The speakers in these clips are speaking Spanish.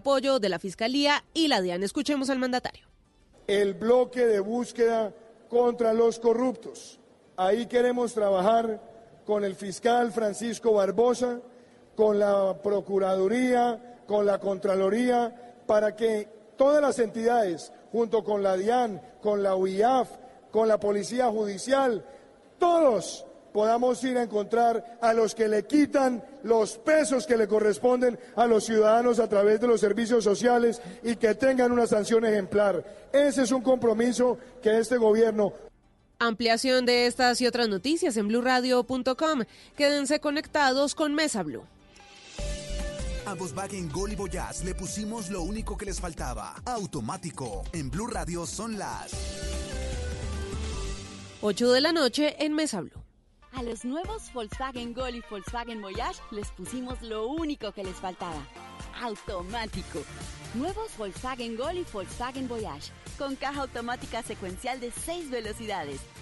Apoyo de la Fiscalía y la DIAN. Escuchemos al mandatario. El bloque de búsqueda contra los corruptos. Ahí queremos trabajar con el fiscal Francisco Barbosa, con la Procuraduría, con la Contraloría, para que todas las entidades, junto con la DIAN, con la UIAF, con la Policía Judicial, todos podamos ir a encontrar a los que le quitan los pesos que le corresponden a los ciudadanos a través de los servicios sociales y que tengan una sanción ejemplar. Ese es un compromiso que este gobierno Ampliación de estas y otras noticias en blurradio.com. Quédense conectados con Mesa Blue. A Volkswagen Gol y Voyage le pusimos lo único que les faltaba. Automático. En Blue Radio son las 8 de la noche en Mesa Blue. A los nuevos Volkswagen Gol y Volkswagen Voyage les pusimos lo único que les faltaba. Automático. Nuevos Volkswagen Gol y Volkswagen Voyage. Con caja automática secuencial de 6 velocidades,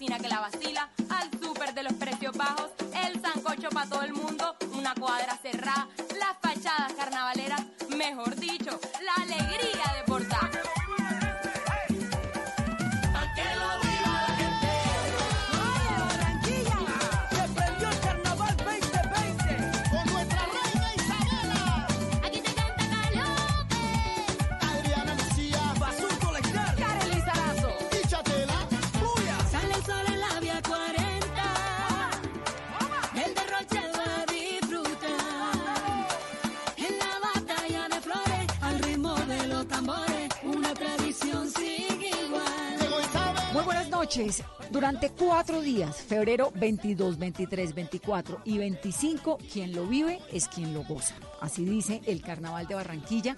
que la vacila, al súper de los precios bajos, el sancocho para todo el mundo, una cuadra cerrada, las fachadas carnavaleras, mejor dicho, la alegría de Durante cuatro días, febrero 22, 23, 24 y 25, quien lo vive es quien lo goza. Así dice el Carnaval de Barranquilla,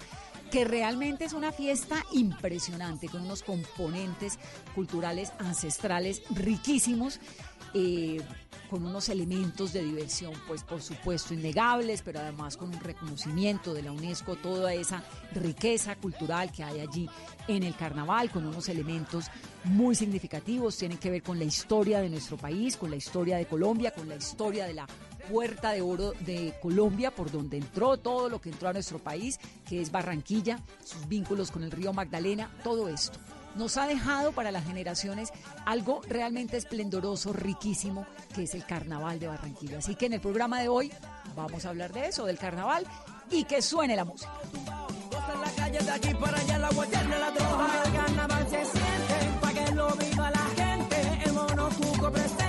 que realmente es una fiesta impresionante, con unos componentes culturales ancestrales riquísimos. eh, con unos elementos de diversión, pues por supuesto innegables, pero además con un reconocimiento de la UNESCO, toda esa riqueza cultural que hay allí en el carnaval, con unos elementos muy significativos, tienen que ver con la historia de nuestro país, con la historia de Colombia, con la historia de la puerta de oro de Colombia, por donde entró todo lo que entró a nuestro país, que es Barranquilla, sus vínculos con el río Magdalena, todo esto nos ha dejado para las generaciones algo realmente esplendoroso, riquísimo, que es el carnaval de Barranquilla. Así que en el programa de hoy vamos a hablar de eso, del carnaval, y que suene la música. en la calle de aquí para allá, la guayana, la droga. El carnaval se siente, pa' que lo viva la gente. El monocuco presente,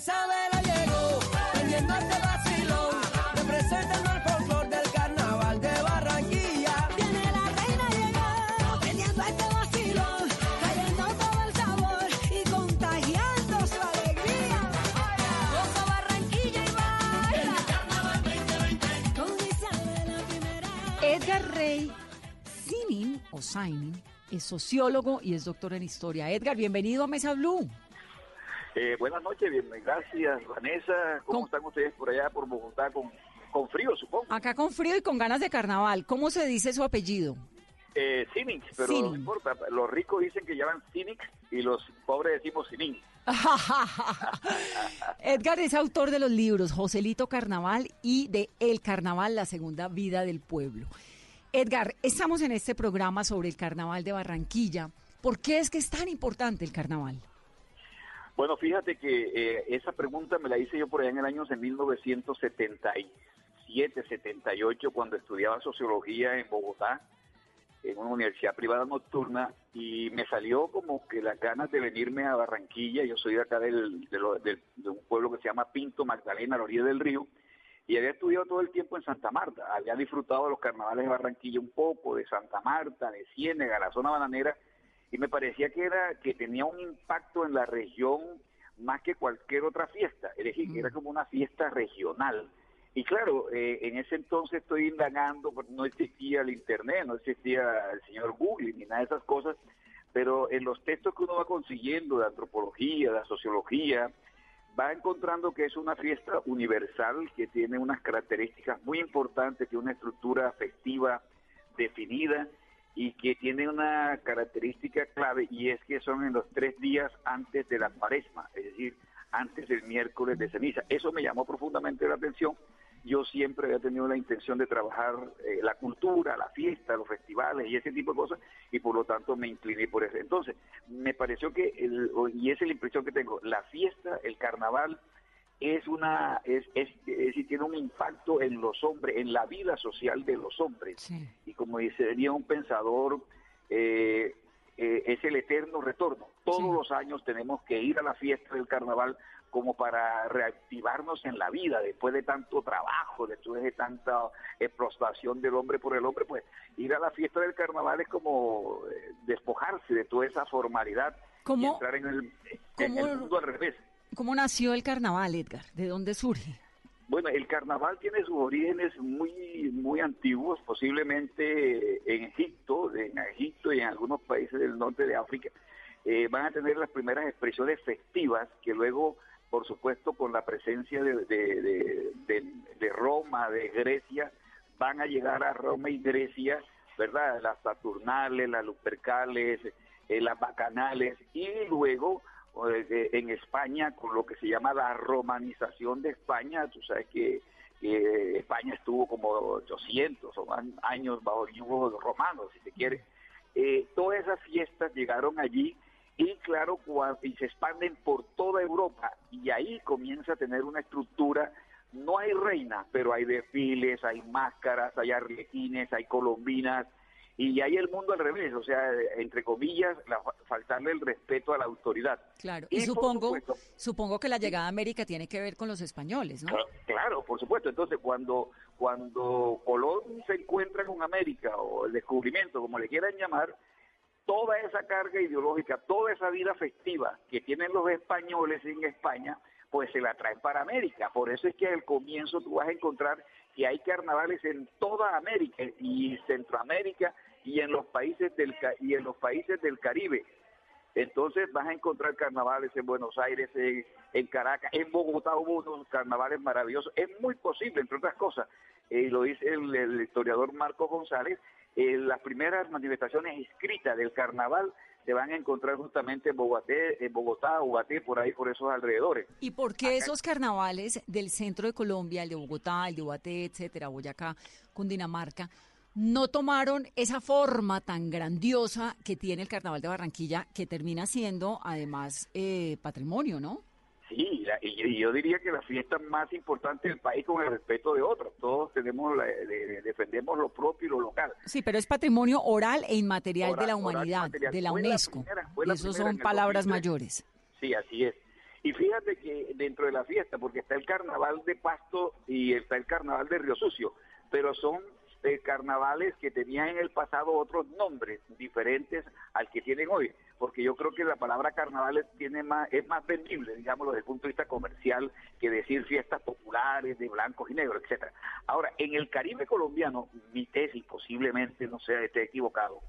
Isabela, llegó, prendiendo este vacilón. Representando el folclor del carnaval de Barranquilla. Viene la reina llegó, prendiendo este vacilón, cayendo todo el sabor y contagiando su alegría. Goza Barranquilla y baila. Con Isabel la primera. Edgar Rey Sinin, o Sainin, es sociólogo y es doctor en historia. Edgar, bienvenido a Mesa Blue. Eh, buenas noches, bien, gracias Vanessa. ¿Cómo están ustedes por allá, por Bogotá, con, con frío, supongo? Acá con frío y con ganas de carnaval. ¿Cómo se dice su apellido? Eh, Cynic, pero no importa. Los ricos dicen que llaman Cynic y los pobres decimos Cynic. Edgar es autor de los libros Joselito Carnaval y de El Carnaval, la segunda vida del pueblo. Edgar, estamos en este programa sobre el Carnaval de Barranquilla. ¿Por qué es que es tan importante el carnaval? Bueno, fíjate que eh, esa pregunta me la hice yo por allá en el año de 1977, 78, cuando estudiaba sociología en Bogotá, en una universidad privada nocturna, y me salió como que las ganas de venirme a Barranquilla. Yo soy de acá del, de, lo- de un pueblo que se llama Pinto Magdalena, a la orilla del río, y había estudiado todo el tiempo en Santa Marta. Había disfrutado de los carnavales de Barranquilla un poco, de Santa Marta, de Ciénega, la zona bananera, y me parecía que era que tenía un impacto en la región más que cualquier otra fiesta, es decir, que era como una fiesta regional. Y claro, eh, en ese entonces estoy indagando, porque no existía el Internet, no existía el señor Google ni nada de esas cosas, pero en los textos que uno va consiguiendo de antropología, de sociología, va encontrando que es una fiesta universal que tiene unas características muy importantes, que una estructura afectiva definida y que tiene una característica clave y es que son en los tres días antes de la cuaresma, es decir, antes del miércoles de ceniza. Eso me llamó profundamente la atención. Yo siempre había tenido la intención de trabajar eh, la cultura, la fiesta, los festivales y ese tipo de cosas, y por lo tanto me incliné por eso. Entonces, me pareció que, el, y esa es la impresión que tengo, la fiesta, el carnaval, es una, es, es, es tiene un impacto en los hombres, en la vida social de los hombres. Y como diría un pensador, eh, eh, es el eterno retorno. Todos los años tenemos que ir a la fiesta del carnaval como para reactivarnos en la vida después de tanto trabajo, después de tanta explotación del hombre por el hombre, pues ir a la fiesta del carnaval es como eh, despojarse de toda esa formalidad y ¿Cómo- entrar en el, en el cómo- mundo al revés. ¿Cómo nació el carnaval, Edgar? ¿De dónde surge? Bueno, el carnaval tiene sus orígenes muy muy antiguos, posiblemente en Egipto, en Egipto y en algunos países del norte de África. Eh, van a tener las primeras expresiones festivas que luego, por supuesto, con la presencia de, Roma, de Grecia, van a llegar a Roma y Grecia, ¿verdad? Las Saturnales, las Lupercales, eh, las Bacanales y luego en España con lo que se llama la romanización de España. Tú sabes que España estuvo como 800 o años bajo el yugo romano, si se quiere. Eh, todas esas fiestas llegaron allí y claro, y se expanden por toda Europa y ahí comienza a tener una estructura. No hay reinas, pero hay desfiles, hay máscaras, hay arlequines, hay colombinas y hay el mundo al revés, o sea, entre comillas, la- faltarle el respeto a la autoridad. Claro. Y supongo, supuesto- supongo que la llegada a América tiene que ver con los españoles, ¿no? Claro, Claro, por supuesto. Entonces, cuando cuando Colón se encuentra con América o el descubrimiento, como le quieran llamar, toda esa carga ideológica, toda esa vida festiva que tienen los españoles en España, pues se la traen para América. Por eso es que al comienzo tú vas a encontrar que hay carnavales en toda América y Centroamérica y en los países del y en los países del Caribe. Entonces vas a encontrar carnavales en Buenos Aires, en, en Caracas, en Bogotá hubo unos carnavales maravillosos. Es muy posible, entre otras cosas, eh, lo dice el, el historiador Marco González, eh, las primeras manifestaciones escritas del carnaval se van a encontrar justamente en Bogotá, en Bogotá, Ubaté, por ahí, por esos alrededores. ¿Y por qué esos carnavales del centro de Colombia, el de Bogotá, el de Ubaté, etcétera, Boyacá, Cundinamarca, no tomaron esa forma tan grandiosa que tiene el carnaval de Barranquilla, que termina siendo además eh, patrimonio, ¿no? Sí, la- y, yo diría que la fiesta más importante del país con el respeto de otros. Todos tenemos, la- de- de- defendemos lo propio y lo local. Sí, pero es patrimonio oral e inmaterial de la humanidad, de la UNESCO. primera- la eso primera en son palabras 2003. mayores. Sí, así es. Y fíjate que dentro de la fiesta, porque está el carnaval de Pasto y está el carnaval de Río Sucio, pero son eh, carnavales que tenían en el pasado otros nombres diferentes al que tienen hoy, porque yo creo que la palabra carnaval es- tiene más, es más vendible, digámoslo, desde el punto de vista comercial, que decir fiestas populares de blancos y negros, etcétera. Ahora, en el Caribe colombiano, mi tesis posiblemente no sea esté equivocado,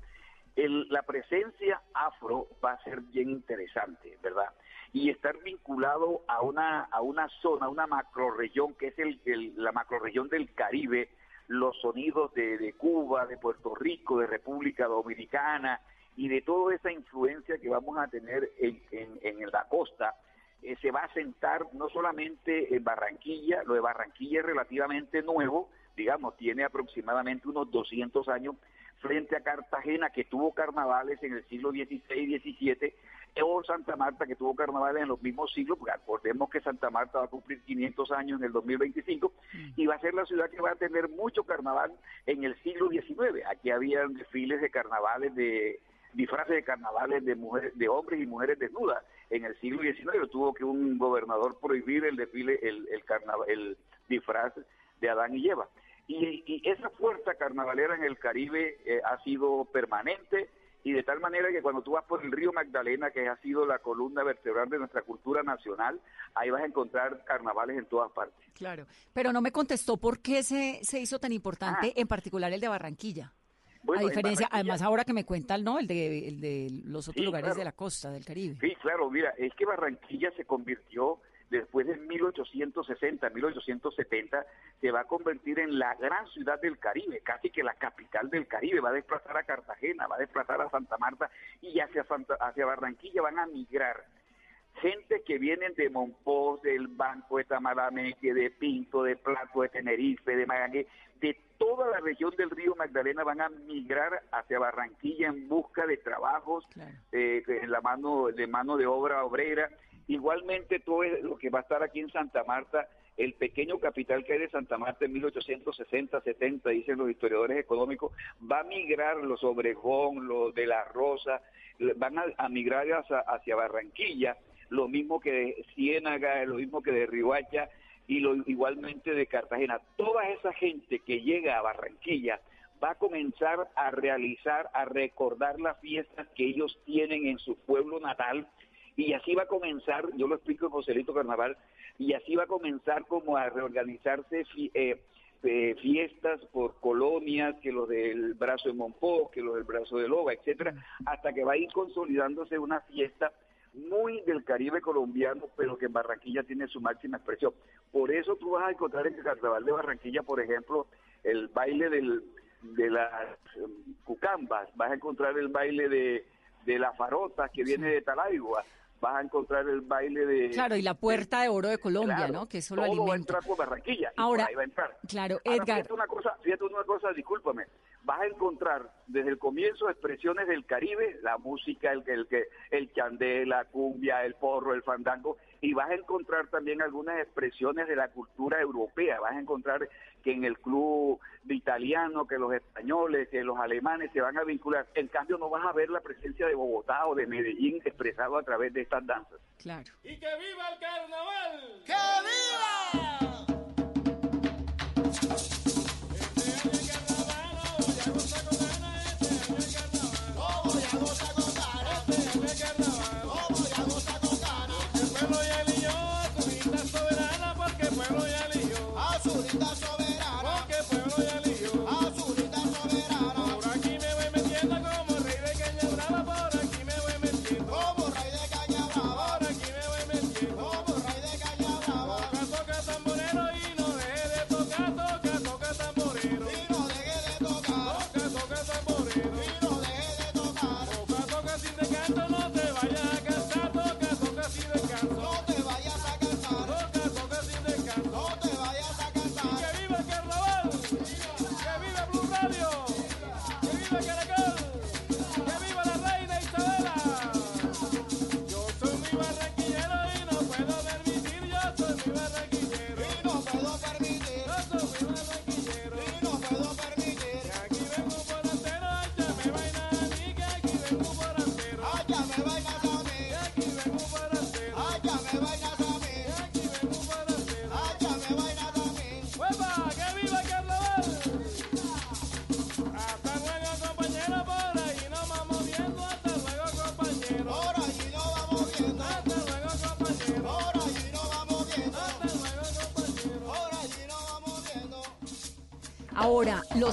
el- la presencia afro va a ser bien interesante, ¿verdad? Y estar vinculado a una, a una zona, una macroregión, que es el, el- la macroregión del Caribe, los sonidos de, de Cuba, de Puerto Rico, de República Dominicana y de toda esa influencia que vamos a tener en, en- en la costa, eh, se va a sentar no solamente en Barranquilla, lo de Barranquilla es relativamente nuevo, digamos, tiene aproximadamente unos 200 años, frente a Cartagena, que tuvo carnavales en el siglo XVI y XVII, o Santa Marta, que tuvo carnavales en los mismos siglos, porque acordemos que Santa Marta va a cumplir 500 años en el 2025, y va a ser la ciudad que va a tener mucho carnaval en el siglo XIX. Aquí habían desfiles de carnavales de disfraces de carnavales de mujeres, de hombres y mujeres desnudas en el siglo XIX. Tuvo que un gobernador prohibir el desfile, el, el, carnaval, el disfraz de Adán y Eva. Y, y esa fuerza carnavalera en el Caribe eh, ha sido permanente y de tal manera que cuando tú vas por el río Magdalena, que ha sido la columna vertebral de nuestra cultura nacional, ahí vas a encontrar carnavales en todas partes. Claro, pero no me contestó por qué se, se hizo tan importante, en particular el de Barranquilla. Ah. Bueno, a en diferencia, además ahora que me cuentan, ¿no? El de, el de los otros Sí, lugares claro. de la costa, del Caribe. Sí, claro, mira, es que Barranquilla se convirtió después de 1860, 1870, se va a convertir en la gran ciudad del Caribe, casi que la capital del Caribe, va a desplazar a Cartagena, va a desplazar a Santa Marta y hacia, Santa, hacia Barranquilla van a migrar. Gente que vienen de Monpós, del Banco de Tamarameque, de Pinto, de Plato, de Tenerife, de Magallanes, de toda la región del río Magdalena van a migrar hacia Barranquilla en busca de trabajos, eh, en la mano de mano de obra obrera. Igualmente todo lo que va a estar aquí en Santa Marta, el pequeño capital que hay de Santa Marta en 1860, 70, dicen los historiadores económicos, va a migrar los Obregón, los de La Rosa, van a, migrar hacia, Barranquilla, lo mismo que de Ciénaga, lo mismo que de Riohacha y lo, igualmente de Cartagena. Toda esa gente que llega a Barranquilla va a comenzar a realizar, a recordar las fiestas que ellos tienen en su pueblo natal y así va a comenzar, yo lo explico en Joselito Carnaval, y así va a comenzar como a reorganizarse fi- eh, eh, fiestas por colonias, que los del brazo de Monpó, que los del brazo de Loba, etcétera, hasta que va a ir consolidándose una fiesta muy del Caribe colombiano, pero que en Barranquilla tiene su máxima expresión. Por eso tú vas a encontrar en el Carnaval de Barranquilla, por ejemplo, el baile del, de las em, cucambas, vas a encontrar el baile de, de la farota que viene de Talaigua, vas a encontrar el baile de... Claro, y la puerta de oro de Colombia, Claro, ¿no? Que eso lo todo va a alimenta. entrar por Barranquilla. Ahora, ahí va a entrar. claro, Ahora, Edgar. Fíjate una cosa, fíjate una cosa, discúlpame. Vas a encontrar desde el comienzo expresiones del Caribe, la música, el, el, el, el chandé, la cumbia, el porro, el fandango, y vas a encontrar también algunas expresiones de la cultura europea. Vas a encontrar que en el club de italiano, que los españoles, que los alemanes se van a vincular. En cambio, no vas a ver la presencia de Bogotá o de Medellín expresado a través de estas danzas. Claro. ¡Y que viva el carnaval! ¡Que viva! pueblo ya eligió. Azulita soberana.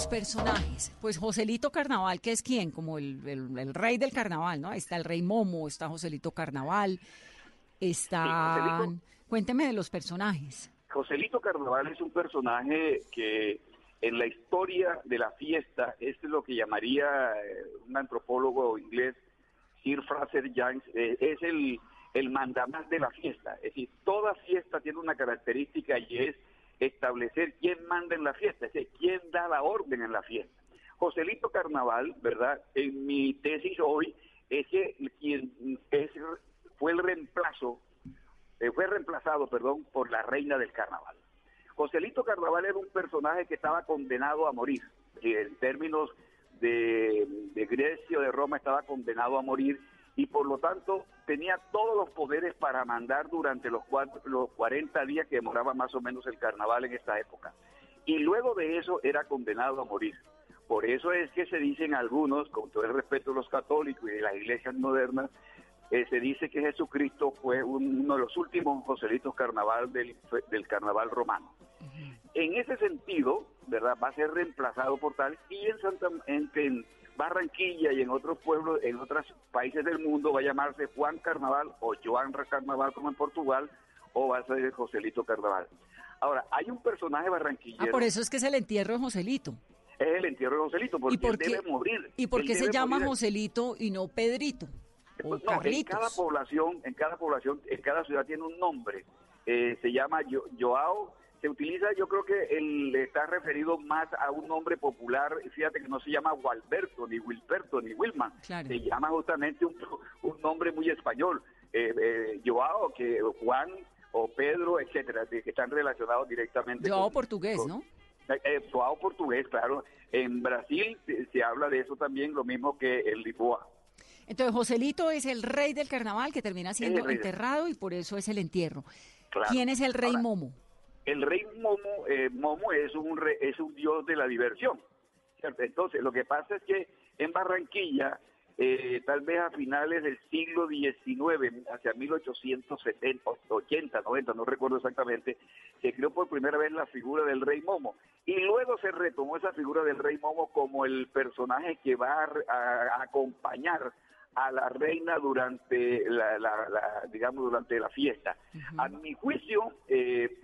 Personajes. Pues Joselito Carnaval, que es quién? Como el, el- el rey del carnaval, ¿no? Está el rey Momo, está Joselito Carnaval. Joselito. Cuénteme de los personajes. Joselito Carnaval es un personaje que en la historia de la fiesta es lo que llamaría eh, un antropólogo inglés, Sir Fraser Young, eh, es el, el mandamás de la fiesta. Es decir, toda fiesta tiene una característica y es establecer quién manda en la fiesta, es decir, quién da la orden en la fiesta. Joselito Carnaval, ¿verdad? En mi tesis hoy es que quien es, fue el reemplazo eh, fue reemplazado, perdón, por la reina del carnaval. Joselito Carnaval era un personaje que estaba condenado a morir. En términos de, de Grecia o de Roma estaba condenado a morir y por lo tanto tenía todos los poderes para mandar durante los, cuatro, los 40 días que demoraba más o menos el carnaval en esta época. Y luego de eso era condenado a morir. Por eso es que se dicen algunos, con todo el respeto de los católicos y de las iglesias modernas, eh, se dice que Jesucristo fue un- uno de los últimos Joselitos carnaval del, del carnaval romano. En ese sentido, ¿verdad? Va a ser reemplazado por tal y en Santa en, en Barranquilla y en otros pueblos, en otros países del mundo va a llamarse Juan Carnaval o Joan Carnaval como en Portugal o va a ser Joselito Carnaval. Ahora, hay un personaje Ah, barranquillero, por eso es que es el entierro de Joselito. es el entierro de Joselito, porque ¿Y por él debe morir. ¿y por qué se llama morir. Joselito y no Pedrito? O Pues no, en cada población, en cada población, en cada ciudad tiene un nombre. Eh, se llama Yo- Joao. Se utiliza, yo creo que el, está referido más a un nombre popular. Fíjate que no se llama Gualberto, ni Wilberto, ni Wilman. Claro. Se llama justamente un, un nombre muy español. Eh, eh, Joao, que Juan o Pedro, etcétera, que están relacionados directamente. Joao con- portugués, con- ¿no? eh, eh, Joao portugués, claro. En Brasil se, se habla de eso también, lo mismo que el Lisboa. Entonces, Joselito es el rey del carnaval que termina siendo enterrado y por eso es el entierro. Claro. ¿Quién es el rey Ahora, Momo? El rey Momo, eh, Momo es un re- es un dios de la diversión. ¿cierto? Entonces, lo que pasa es que en Barranquilla, eh, tal vez a finales del siglo XIX, hacia 1870, 80, 90, no recuerdo exactamente, se creó por primera vez la figura del rey Momo. Y luego se retomó esa figura del rey Momo como el personaje que va a, a- a acompañar a la reina durante la, la- la- digamos durante la fiesta. A mi juicio, eh,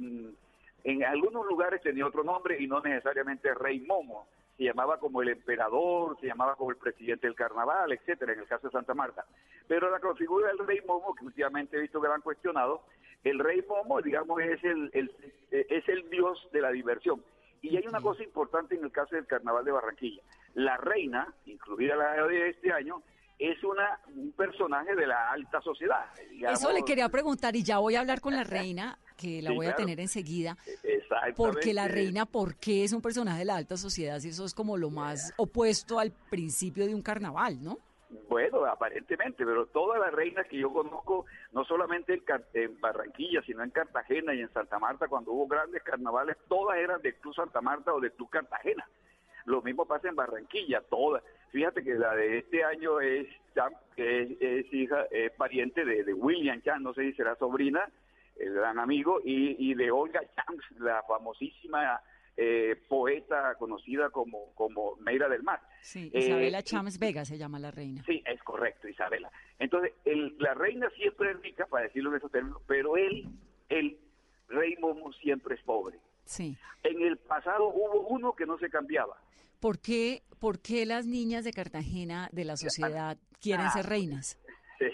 en algunos lugares tenía otro nombre y no necesariamente Rey Momo. Se llamaba como el emperador, se llamaba como el presidente del carnaval, etcétera, en el caso de Santa Marta. Pero la configura del Rey Momo, que últimamente he visto que la han cuestionado, el Rey Momo, digamos, es el, el- es el dios de la diversión. Y hay una cosa importante en el caso del carnaval de Barranquilla. La reina, incluida la de este año, es una un personaje de la alta sociedad. digamos. Eso le quería preguntar y ya voy a hablar con la reina, que la Sí, voy a tener enseguida. Exactamente. Porque la reina, ¿por qué es un personaje de la alta sociedad? Si eso es como lo más opuesto al principio de un carnaval, ¿no? Bueno, aparentemente, pero todas las reinas que yo conozco, no solamente en, Barranquilla, sino en Cartagena y en Santa Marta, cuando hubo grandes carnavales, todas eran del Club Santa Marta o del Club Cartagena. Lo mismo pasa en Barranquilla, todas. Fíjate que la de este año es es, es hija, es pariente de, de William Cham, no sé si será sobrina, el gran amigo, y, y de Olga Chams, la famosísima eh, poeta conocida como, como Meira del Mar. Sí, Eh, Isabela y- Chams Vega se llama la reina. Sí, es correcto, Isabela. Entonces, el- la reina siempre es rica, para decirlo en esos términos, pero él, el rey Momo, siempre es pobre. Sí. En el pasado hubo uno que no se cambiaba. ¿Por qué, ¿Por qué las niñas de Cartagena de la sociedad quieren Ah. ser reinas?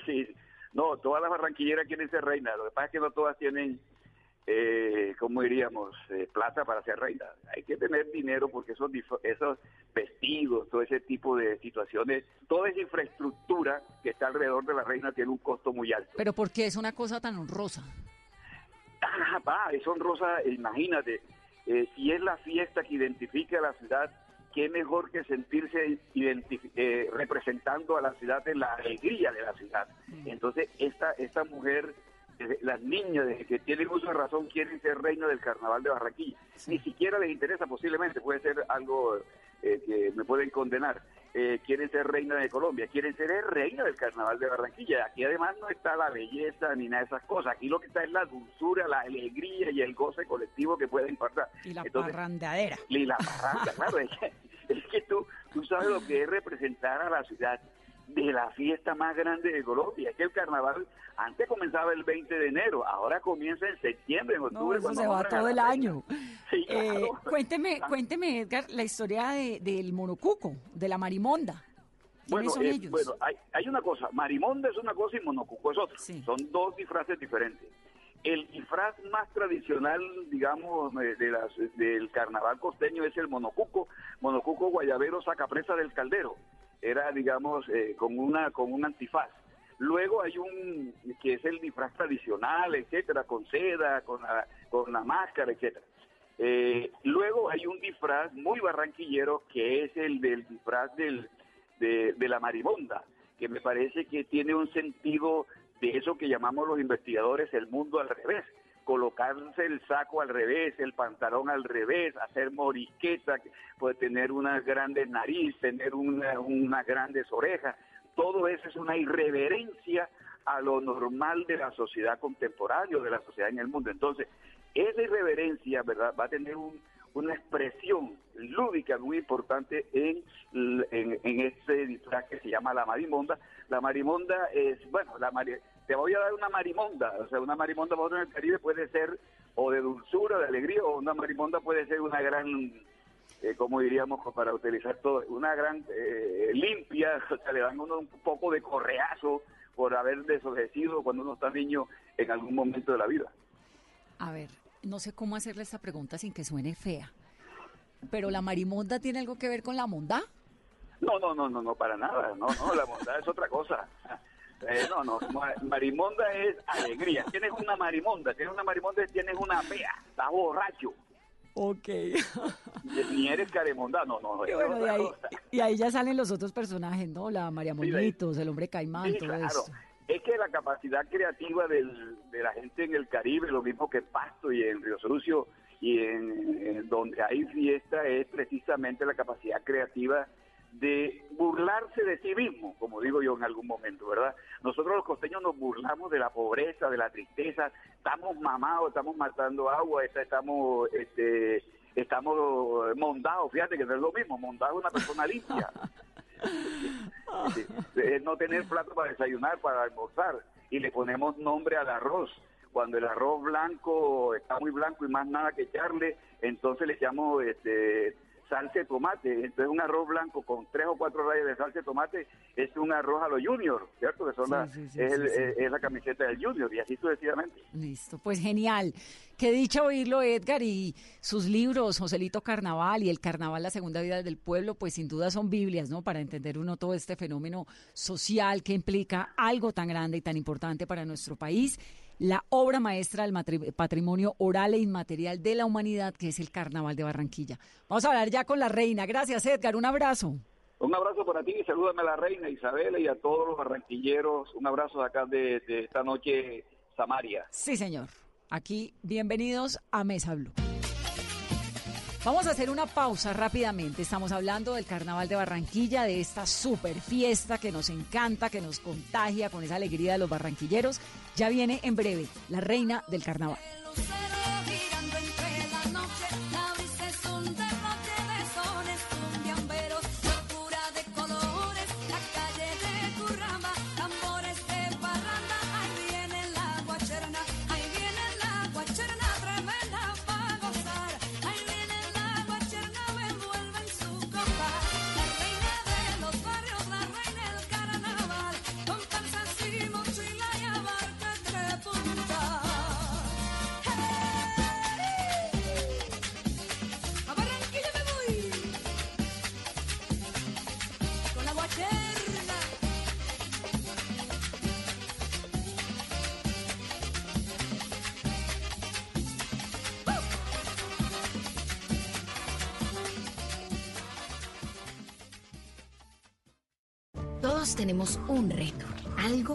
Sí. No, todas las barranquilleras quieren ser reinas. Lo que pasa es que no todas tienen, eh, ¿cómo diríamos?, eh, plata para ser reinas. Hay que tener dinero porque esos, esos vestidos, todo ese tipo de situaciones, toda esa infraestructura que está alrededor de la reina tiene un costo muy alto. Pero ¿por qué es una cosa tan honrosa? Ah, va, es honrosa, imagínate, eh, si es la fiesta que identifica a la ciudad, qué mejor que sentirse eh, representando a la ciudad en la alegría de la ciudad. Entonces, esta, esta mujer, desde- las niñas desde que tienen uso de razón quieren ser reina del carnaval de Barranquilla. Ni siquiera les interesa, posiblemente, puede ser algo eh, que me pueden condenar. Eh, quieren ser reina de Colombia, quieren ser reina del carnaval de Barranquilla. Aquí además no está la belleza ni nada de esas cosas. Aquí lo que está es la dulzura, la alegría y el goce colectivo que pueden impartir. Y la Entonces, parrandadera. y la parranda, claro, es que, es que tú, tú sabes lo que es representar a la ciudad de la fiesta más grande de Colombia. Es que el carnaval antes comenzaba el 20 de enero, ahora comienza en septiembre, en No, octubre. eso cuando se va todo el año. Sí, Eh, cuénteme, cuénteme, Edgar, la historia de- del monocuco, de la marimonda. ¿Quiénes Bueno, son eh, ellos? bueno hay, hay una cosa, marimonda es una cosa y monocuco es otra. Son dos disfraces diferentes. El disfraz más tradicional, digamos, eh, de las, del carnaval costeño es el monocuco. Monocuco guayabero sacapresa del caldero. Era, digamos, eh, con una con un antifaz. Luego hay un que es el disfraz tradicional, etcétera, con seda, con la, con la máscara, etcétera. Eh, luego hay un disfraz muy barranquillero que es el del disfraz del, de, de la marimonda, que me parece que tiene un sentido de eso que llamamos los investigadores el mundo al revés. Colocarse el saco al revés, el pantalón al revés, hacer morisqueta, puede tener una grande nariz, tener una, unas grandes orejas. Todo eso es una irreverencia a lo normal de la sociedad contemporánea, de la sociedad en el mundo. Entonces, esa irreverencia, ¿verdad?, va a tener un, una expresión lúdica muy importante en, en este disfraz que se llama la marimonda. La marimonda es, bueno, la mari- te voy a dar una marimonda, o sea, una marimonda para nosotros en el Caribe puede ser o de dulzura, de alegría, o una marimonda puede ser una gran, eh, como diríamos, para utilizar todo, una gran eh, limpia, o sea, le dan uno un poco de correazo por haber desobedecido cuando uno está niño en algún momento de la vida. A ver, no sé cómo hacerle esta pregunta sin que suene fea. Pero la marimonda tiene algo que ver con la monda? No, no, no, no, no, para nada. No, no, la bondad es otra cosa. Eh, no, no, ma- marimonda es alegría. Tienes una marimonda, tienes una marimonda, tienes una fea, estás borracho. Ok. Y- Ni eres caremonda, no, no. Y bueno, de ahí, y ya salen los otros personajes, ¿no? La María. Monitos, el hombre caimán, Sí, todo claro. esto. Es que la capacidad creativa del- de la gente en el Caribe, lo mismo que Pasto y en Río Sucio y en, en donde hay fiesta, es precisamente la capacidad creativa de burlarse de sí mismo, como digo yo en algún momento, ¿verdad? Nosotros los costeños nos burlamos de la pobreza, de la tristeza, estamos mamados, estamos matando agua, estamos este estamos mondados, fíjate que no es lo mismo, mondado es una persona limpia. Sí, es no tener plato para desayunar, para almorzar, y le ponemos nombre al arroz. Cuando el arroz blanco está muy blanco y más nada que echarle, entonces le echamos este, salsa de tomate. Entonces un arroz blanco con tres o cuatro rayas de salsa de tomate es un arroz a los juniors, ¿cierto? Que son Sí, la, sí, sí, es, el- es- es la camiseta del junior y así sucesivamente. Listo, pues genial. Qué dicha oírlo, Edgar, y sus libros, Joselito Carnaval y El Carnaval, la segunda vida del pueblo, pues sin duda son Biblias, ¿no? Para entender uno todo este fenómeno social que implica algo tan grande y tan importante para nuestro país, la obra maestra del patrimonio oral e inmaterial de la humanidad, que es el Carnaval de Barranquilla. Vamos a hablar ya con la reina. Gracias, Edgar. Un abrazo. Un abrazo para ti y salúdame a la reina Isabela y a todos los barranquilleros. Un abrazo de acá de, de esta noche, Samaria. Sí, señor. Aquí, bienvenidos a Mesa Blue. Vamos a hacer una pausa rápidamente. Estamos hablando del Carnaval de Barranquilla, de esta super fiesta que nos encanta, que nos contagia con esa alegría de los barranquilleros. Ya viene en breve la reina del Carnaval.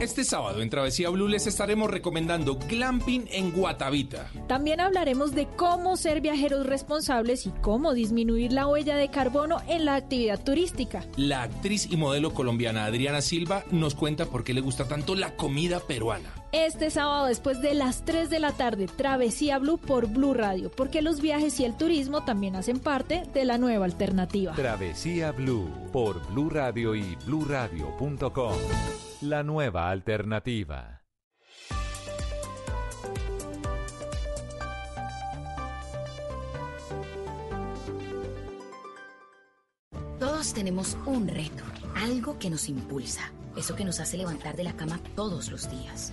Este sábado en Travesía Blue les estaremos recomendando glamping en Guatavita. También hablaremos de cómo ser viajeros responsables y cómo disminuir la huella de carbono en la actividad turística. La actriz y modelo colombiana Adriana Silva nos cuenta por qué le gusta tanto la comida peruana. Este sábado después de las 3 de la tarde, Travesía Blue por Blue Radio, porque los viajes y el turismo también hacen parte de la nueva alternativa. Travesía Blue por Blue Radio y bluradio.com. La nueva alternativa. Todos tenemos un reto, algo que nos impulsa, eso que nos hace levantar de la cama todos los días,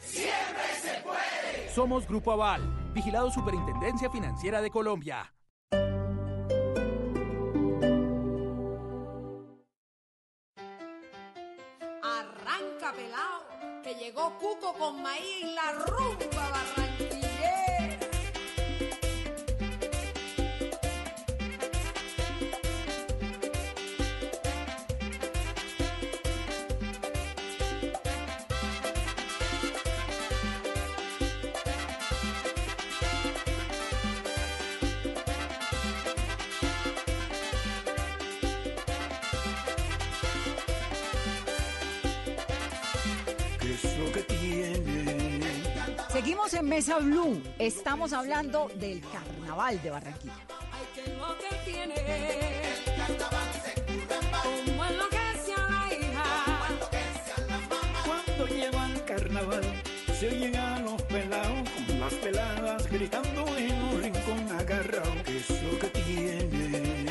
¡Siempre se puede! Somos Grupo Aval, vigilado Superintendencia Financiera de Colombia. Arranca pelao, que llegó Cuco con maíz la rumba barranquillera. En Mesa Blue. Estamos hablando del carnaval de Barranquilla. que lo que. Cuando llega el carnaval, se oyen a los pelados con las peladas gritando en un rincón agarrado. ¿Qué es lo que tiene?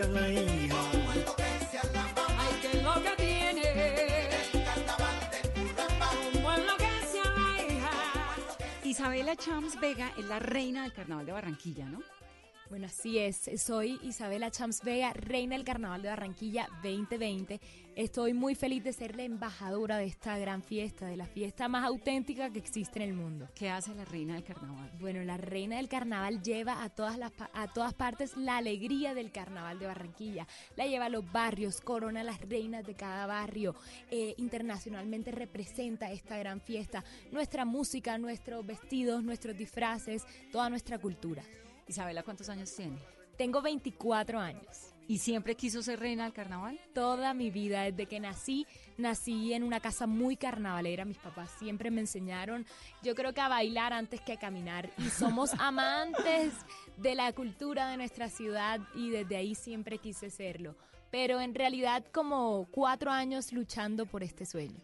A la Isabela Chams Vega es la reina del carnaval de Barranquilla, ¿no? Bueno, así es. Soy Isabela Chams Vega, reina del Carnaval de Barranquilla 2020. Estoy muy feliz de ser la embajadora de esta gran fiesta, de la fiesta más auténtica que existe en el mundo. ¿Qué hace la reina del carnaval? Bueno, la reina del carnaval lleva a todas, las, a todas partes la alegría del carnaval de Barranquilla. La lleva a los barrios, corona a las reinas de cada barrio. eh, internacionalmente representa esta gran fiesta. Nuestra música, nuestros vestidos, nuestros disfraces, toda nuestra cultura. Isabela, ¿cuántos años tiene? Tengo 24 años. ¿Y siempre quiso ser reina del carnaval? Toda mi vida, desde que nací, nací en una casa muy carnavalera. Mis papás siempre me enseñaron, yo creo que a bailar antes que a caminar. Y somos amantes de la cultura de nuestra ciudad y desde ahí siempre quise serlo. Pero en realidad como cuatro años luchando por este sueño.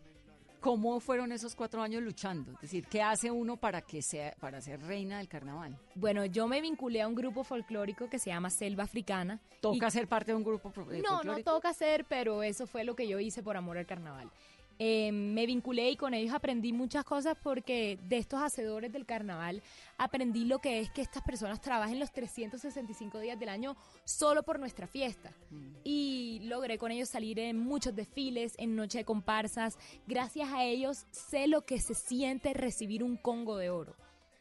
¿Cómo fueron esos cuatro años luchando? Es decir, ¿qué hace uno para que sea, para ser reina del carnaval? Bueno, yo me vinculé a un grupo folclórico que se llama Selva Africana. ¿Toca y- ser parte de un grupo eh, No, no toca hacer, pero eso fue lo que yo hice por amor al carnaval. Eh, me vinculé y con ellos aprendí muchas cosas porque de estos hacedores del carnaval aprendí lo que es que estas personas trabajen los 365 días del año solo por nuestra fiesta. Y logré con ellos salir en muchos desfiles, en noche de comparsas. Gracias a ellos sé lo que se siente recibir un Congo de Oro.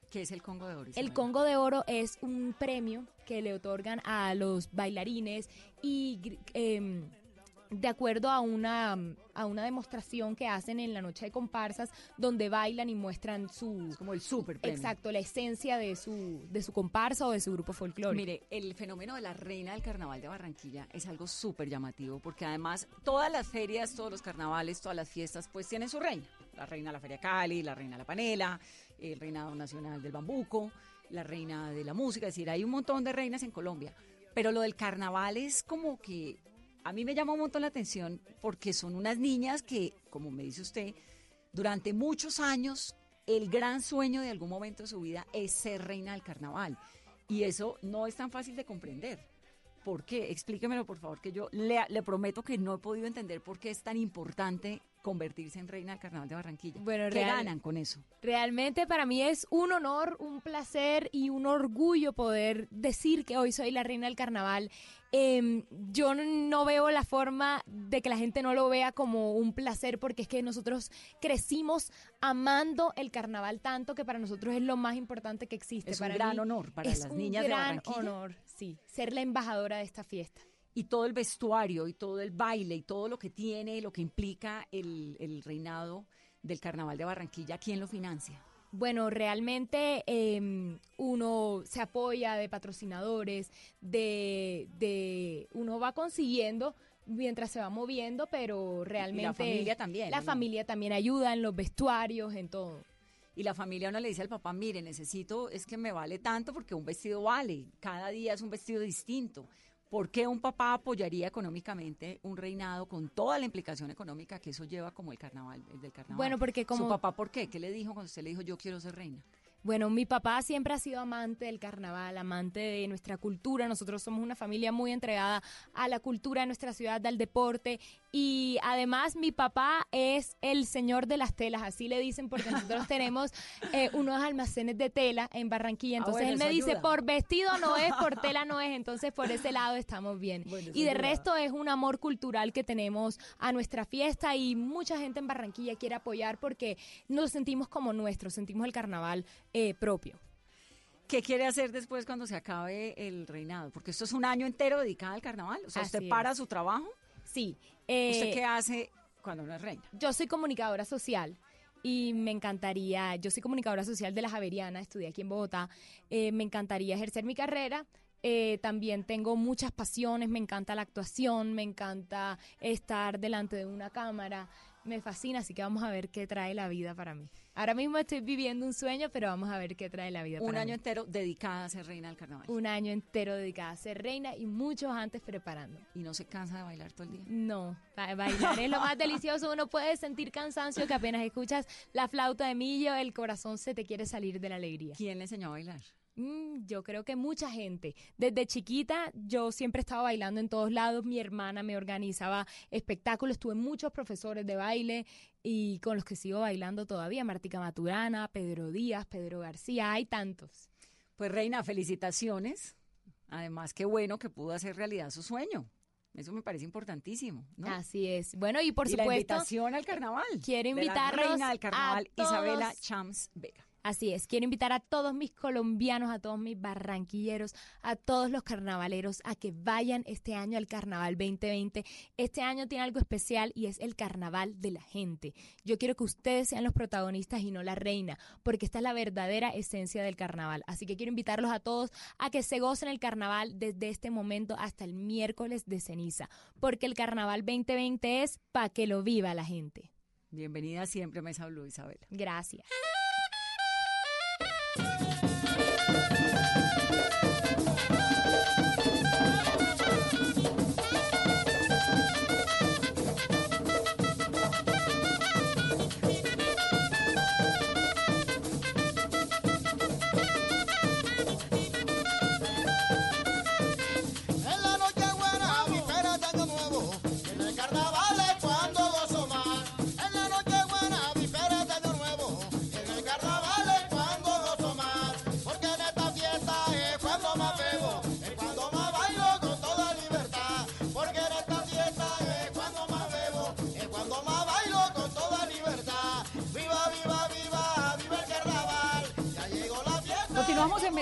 ¿Qué es el Congo de Oro? El? Congo de Oro es un premio que le otorgan a los bailarines y em, de acuerdo a una, a una demostración que hacen en la noche de comparsas donde bailan y muestran su... como el super premio. Exacto, la esencia de su, de su comparsa o de su grupo folclórico. Mire, el fenómeno de la reina del carnaval de Barranquilla es algo súper llamativo porque además todas las ferias, todos los carnavales, todas las fiestas, pues tienen su reina. La reina de la Feria Cali, la reina de la Panela, el reinado nacional del bambuco, la reina de la música, es decir, hay un montón de reinas en Colombia. Pero lo del carnaval es como que a mí me llama un montón la atención porque son unas niñas que, como me dice usted, durante muchos años el gran sueño de algún momento de su vida es ser reina del carnaval. Y eso no es tan fácil de comprender. ¿Por qué? Explíquemelo, por favor, que yo le, le prometo que no he podido entender por qué es tan importante convertirse en reina del carnaval de Barranquilla. Bueno, ¿Qué real- ganan con eso? Realmente para mí es un honor, un placer y un orgullo poder decir que hoy soy la reina del carnaval. Em, yo no veo la forma de que la gente no lo vea como un placer porque es que nosotros crecimos amando el carnaval tanto que para nosotros es lo más importante que existe. Es un gran mí honor para es las un niñas de gran Barranquilla. honor, sí, ser la embajadora de esta fiesta. Y todo el vestuario y todo el baile y todo lo que tiene, lo que implica el, el reinado del Carnaval de Barranquilla, ¿quién lo financia? Bueno, realmente eh, uno se apoya de patrocinadores, de, de uno va consiguiendo mientras se va moviendo, pero realmente familia también, La ¿no? familia también ayuda en los vestuarios, en todo. Y la familia uno le dice al papá, mire, necesito, es que me vale tanto porque un vestido vale, cada día es un vestido distinto. ¿Por qué un papá apoyaría económicamente un reinado con toda la implicación económica que eso lleva como el carnaval, el del carnaval? Bueno, porque como- ¿Su papá por qué? ¿Qué le dijo cuando usted le dijo yo quiero ser reina? Bueno, mi papá siempre ha sido amante del carnaval, amante de nuestra cultura. Nosotros somos una familia muy entregada a la cultura de nuestra ciudad, al deporte. Y además mi papá es el señor de las telas, así le dicen, porque nosotros tenemos eh, unos almacenes de tela en Barranquilla. Ah, Entonces bueno, él me dice, por vestido no es, por tela no es. Entonces por ese lado estamos bien. Bueno, y de ayuda. resto es un amor cultural que tenemos a nuestra fiesta y mucha gente en Barranquilla quiere apoyar porque nos sentimos como nuestro, sentimos el carnaval eh, propio. ¿Qué quiere hacer después cuando se acabe el reinado? Porque esto es un año entero dedicado al carnaval. O sea, Así usted para es. su trabajo. Sí. ¿Usted eh, qué hace cuando no es reina? Yo soy comunicadora social y me encantaría, yo soy comunicadora social de la Javeriana, estudié aquí en Bogotá, eh, me encantaría ejercer mi carrera. Eh, también tengo muchas pasiones, me encanta la actuación, me encanta estar delante de una cámara, me fascina, así que vamos a ver qué trae la vida para mí. Ahora mismo estoy viviendo un sueño, pero vamos a ver qué trae la vida Un para año mí. entero dedicada a ser reina del carnaval. Un año entero dedicada a ser reina y muchos antes preparando. ¿Y no se cansa de bailar todo el día? No, ba- bailar es lo más delicioso. Uno puede sentir cansancio que apenas escuchas la flauta de millo, el corazón se te quiere salir de la alegría. ¿Quién le enseñó a bailar? Mm, yo creo que mucha gente. Desde chiquita yo siempre estaba bailando en todos lados. Mi hermana me organizaba espectáculos. Tuve muchos profesores de baile y con los que sigo bailando todavía. Martica Maturana, Pedro Díaz, Pedro García. Hay tantos. Pues reina, felicitaciones. Además, qué bueno que pudo hacer realidad su sueño. Eso me parece importantísimo. ¿no? Así es. Bueno, y por Y la supuesto. invitación al carnaval. Quiero de la invitarlos reina del carnaval, a Isabela. Chams Vega. Así es, quiero invitar a todos mis colombianos, a todos mis barranquilleros, a todos los carnavaleros a que vayan este año al Carnaval 2020. Este año tiene algo especial y es el Carnaval de la gente. Yo quiero que ustedes sean los protagonistas y no la reina, porque esta es la verdadera esencia del carnaval. Así que quiero invitarlos a todos a que se gocen el carnaval desde este momento hasta el miércoles de ceniza, porque el Carnaval 2020 es para que lo viva la gente. Bienvenida siempre a Mesa Blue, Isabela. Gracias. En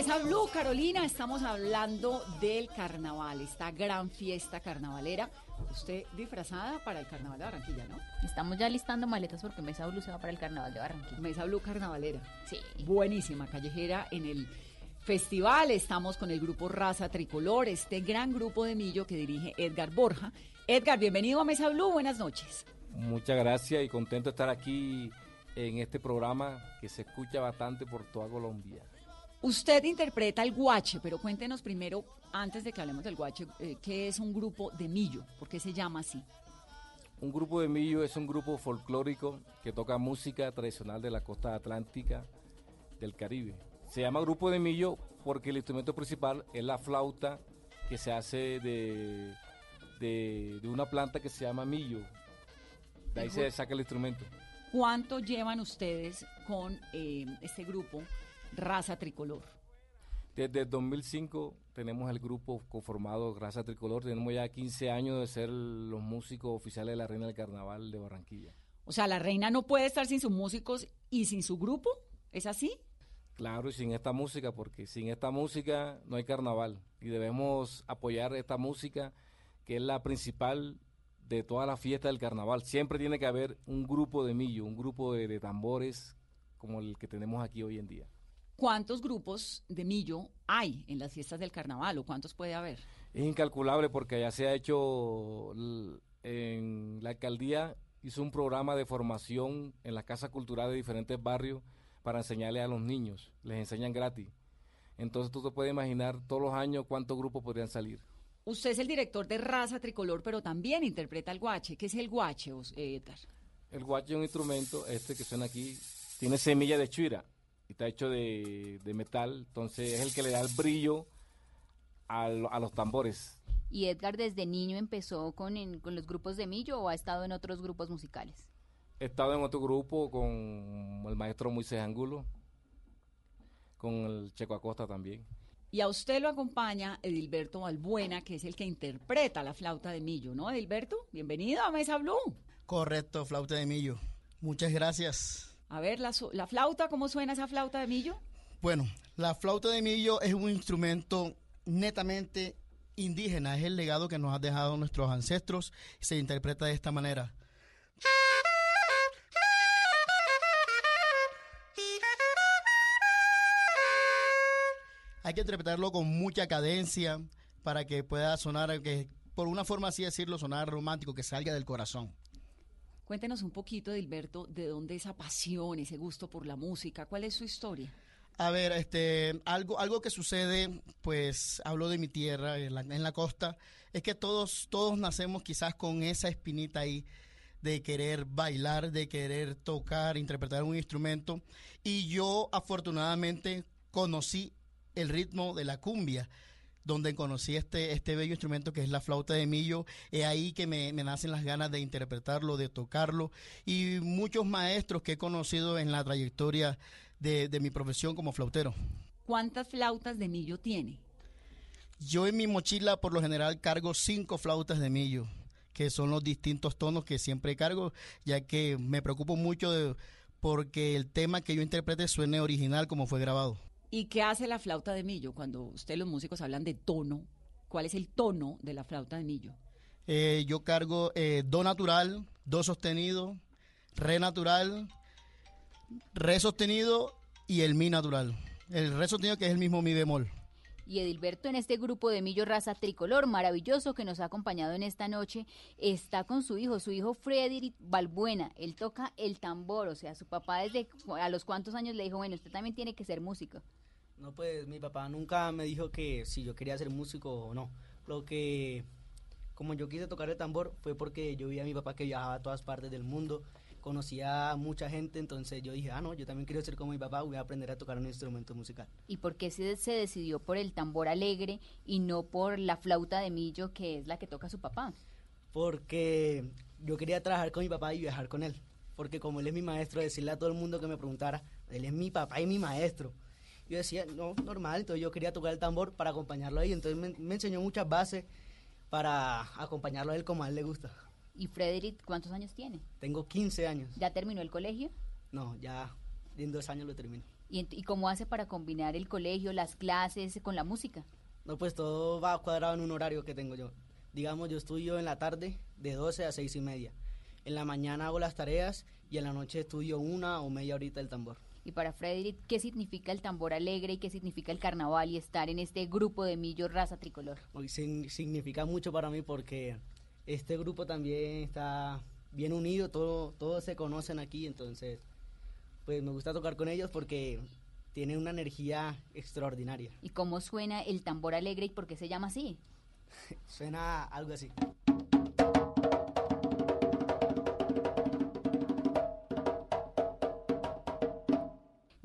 Mesa Blue, Carolina. Estamos hablando del carnaval, esta gran fiesta carnavalera. Usted disfrazada para el carnaval de Barranquilla, ¿no? Estamos ya listando maletas porque Mesa Blue se va para el carnaval de Barranquilla. Mesa Blue carnavalera. Sí. Buenísima, callejera en el festival. Estamos con el grupo Raza Tricolor, este gran grupo de Millo que dirige Edgar Borja. Edgar, bienvenido a Mesa Blue, buenas noches. Muchas gracias y contento de estar aquí en este programa que se escucha bastante por toda Colombia. Usted interpreta el guache, pero cuéntenos primero, antes de que hablemos del guache, eh, ¿qué es un grupo de millo? ¿Por qué se llama así? Un grupo de millo es un grupo folclórico que toca música tradicional de la costa atlántica del Caribe. Se llama grupo de millo porque el instrumento principal es la flauta que se hace de, de, de una planta que se llama millo. De ahí se saca el instrumento. ¿Cuánto llevan ustedes con eh, este grupo Raza Tricolor? Desde el 2005 tenemos el grupo conformado Raza Tricolor. Tenemos ya 15 años de ser los músicos oficiales de la Reina del Carnaval de Barranquilla. O sea, la reina no puede estar sin sus músicos y sin su grupo, ¿es así? Claro, y sin esta música, porque sin esta música no hay carnaval. Y debemos apoyar esta música, que es la principal de toda la fiesta del carnaval. Siempre tiene que haber un grupo de millo, un grupo de, de tambores como el que tenemos aquí hoy en día. ¿Cuántos grupos de millo hay en las fiestas del carnaval o cuántos puede haber? Es incalculable porque ya se ha hecho en la alcaldía hizo un programa de formación en las casas culturales de diferentes barrios para enseñarle a los niños, les enseñan gratis. Entonces tú te puedes imaginar todos los años cuántos grupos podrían salir. Usted es el director de Raza Tricolor, pero también interpreta el guache. ¿Qué es el guache, eh, Edgar? El guache es un instrumento, este que suena aquí, tiene semilla de chuira está hecho de, de metal, entonces es el que le da el brillo a, lo- a los tambores. ¿Y Edgar desde niño empezó con, en- con los grupos de Millo o ha estado en otros grupos musicales? He estado en otro grupo con el maestro Moisés Angulo, con el Checo Acosta también. Y a usted lo acompaña Edilberto Balbuena, que es el que interpreta la flauta de millo, ¿no, Edilberto? Bienvenido a Mesa Blue. Correcto, flauta de millo. Muchas gracias. A ver, la, la flauta, ¿cómo suena esa flauta de millo? Bueno, la flauta de millo es un instrumento netamente indígena, es el legado que nos han dejado nuestros ancestros se interpreta de esta manera. Hay que interpretarlo con mucha cadencia para que pueda sonar, que por una forma así decirlo, sonar romántico, que salga del corazón. Cuéntenos un poquito, Edilberto, de dónde esa pasión, ese gusto por la música, ¿cuál es su historia? A ver, este, algo, algo que sucede, pues hablo de mi tierra, en la, en la costa, es que todos, todos nacemos quizás con esa espinita ahí de querer bailar, de querer tocar, interpretar un instrumento. Y yo afortunadamente conocí el ritmo de la cumbia, donde conocí este, este bello instrumento que es la flauta de millo. Es ahí que me, me nacen las ganas de interpretarlo, de tocarlo. Y muchos maestros que he conocido en la trayectoria de, de mi profesión como flautero. ¿Cuántas flautas de millo tiene? Yo en mi mochila por lo general cargo cinco flautas de millo, que son los distintos tonos que siempre cargo, ya que me preocupo mucho de, porque el tema que yo interprete suene original como fue grabado. ¿Y qué hace la flauta de millo? Cuando usted los músicos hablan de tono, ¿cuál es el tono de la flauta de millo? Eh, yo cargo eh, do natural, do sostenido, re natural, re sostenido y el mi natural. El re sostenido que es el mismo mi bemol. Y Edilberto en este grupo de Millo Raza Tricolor maravilloso que nos ha acompañado en esta noche está con su hijo, su hijo Frederick Balbuena. Él toca el tambor, o sea, su papá desde a los cuántos años le dijo, bueno, usted también tiene que ser músico. No, pues mi papá nunca me dijo que si yo quería ser músico o no. Lo que, como yo quise tocar el tambor, fue porque yo vi a mi papá que viajaba a todas partes del mundo, conocía a mucha gente, entonces yo dije, ah, no, yo también quiero ser como mi papá, voy a aprender a tocar un instrumento musical. ¿Y por qué se, se decidió por el tambor alegre y no por la flauta de millo que es la que toca su papá? Porque yo quería trabajar con mi papá y viajar con él. Porque como él es mi maestro, decirle a todo el mundo que me preguntara, él es mi papá y mi maestro. Yo decía, no, normal, entonces yo quería tocar el tambor para acompañarlo ahí. Entonces me, me enseñó muchas bases para acompañarlo a él como a él le gusta. ¿Y Frederick cuántos años tiene? Tengo 15 años. ¿Ya terminó el colegio? No, ya en dos años lo termino. ¿Y, y cómo hace para combinar el colegio, las clases con la música? No, pues todo va cuadrado en un horario que tengo yo. Digamos, yo estudio en la tarde de 12 a 6 y media. En la mañana hago las tareas y en la noche estudio una o media horita el tambor. Y para Frederick, ¿qué significa el tambor alegre y qué significa el carnaval y estar en este grupo de Millo Raza Tricolor? Hoy significa mucho para mí porque este grupo también está bien unido, todo, todos se conocen aquí, entonces pues me gusta tocar con ellos porque tienen una energía extraordinaria. ¿Y cómo suena el tambor alegre y por qué se llama así? Suena algo así.